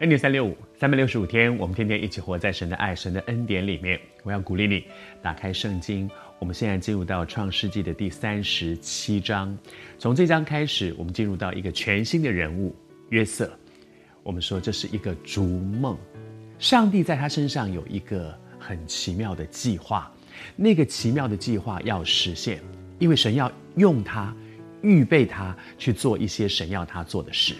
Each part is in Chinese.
恩典三六五，三百六十五天，我们天天一起活在神的爱、神的恩典里面。我要鼓励你打开圣经，我们现在进入到创世纪的第三十七章。从这章开始，我们进入到一个全新的人物约瑟。我们说这是一个逐梦，上帝在他身上有一个很奇妙的计划，那个奇妙的计划要实现，因为神要用他，预备他去做一些神要他做的事。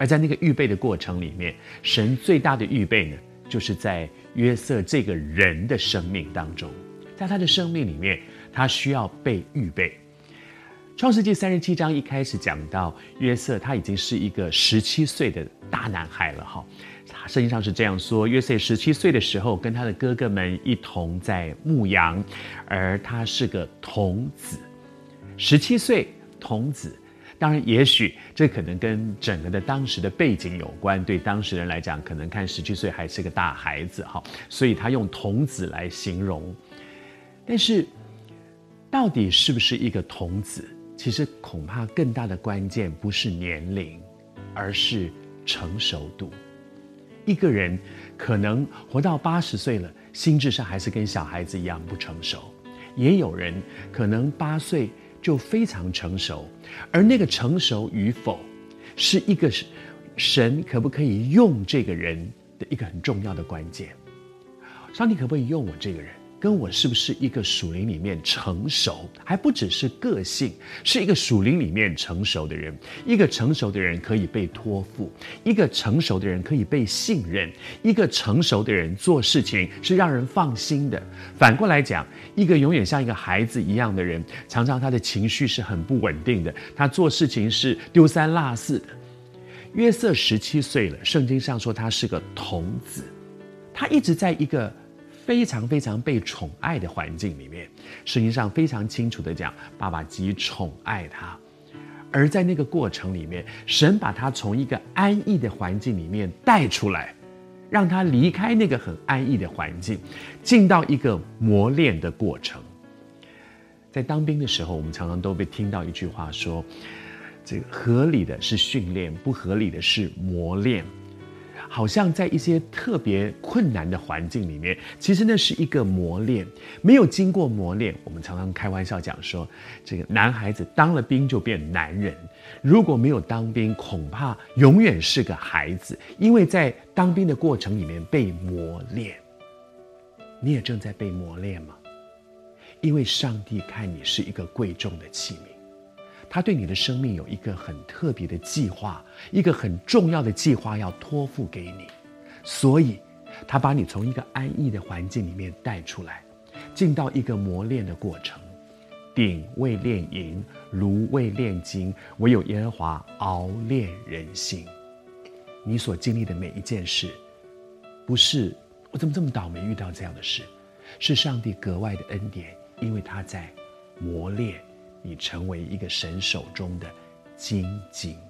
而在那个预备的过程里面，神最大的预备呢，就是在约瑟这个人的生命当中，在他的生命里面，他需要被预备。创世纪三十七章一开始讲到约瑟，他已经是一个十七岁的大男孩了哈。他圣经上是这样说：约瑟十七岁的时候，跟他的哥哥们一同在牧羊，而他是个童子，十七岁童子。当然，也许这可能跟整个的当时的背景有关。对当事人来讲，可能看十七岁还是个大孩子哈，所以他用童子来形容。但是，到底是不是一个童子？其实恐怕更大的关键不是年龄，而是成熟度。一个人可能活到八十岁了，心智上还是跟小孩子一样不成熟；也有人可能八岁。就非常成熟，而那个成熟与否，是一个神可不可以用这个人的一个很重要的关键。上帝可不可以用我这个人？跟我是不是一个属灵里面成熟，还不只是个性，是一个属灵里面成熟的人。一个成熟的人可以被托付，一个成熟的人可以被信任，一个成熟的人做事情是让人放心的。反过来讲，一个永远像一个孩子一样的人，常常他的情绪是很不稳定的，他做事情是丢三落四的。约瑟十七岁了，圣经上说他是个童子，他一直在一个。非常非常被宠爱的环境里面，圣经上非常清楚地讲，爸爸极宠爱他，而在那个过程里面，神把他从一个安逸的环境里面带出来，让他离开那个很安逸的环境，进到一个磨练的过程。在当兵的时候，我们常常都被听到一句话说：“这个合理的是训练，不合理的是磨练。”好像在一些特别困难的环境里面，其实那是一个磨练。没有经过磨练，我们常常开玩笑讲说，这个男孩子当了兵就变男人，如果没有当兵，恐怕永远是个孩子，因为在当兵的过程里面被磨练。你也正在被磨练吗？因为上帝看你是一个贵重的器皿。他对你的生命有一个很特别的计划，一个很重要的计划要托付给你，所以，他把你从一个安逸的环境里面带出来，进到一个磨练的过程。鼎未炼银，炉未炼金，唯有耶和华熬炼人心。你所经历的每一件事，不是我怎么这么倒霉遇到这样的事，是上帝格外的恩典，因为他在磨练。你成为一个神手中的金井。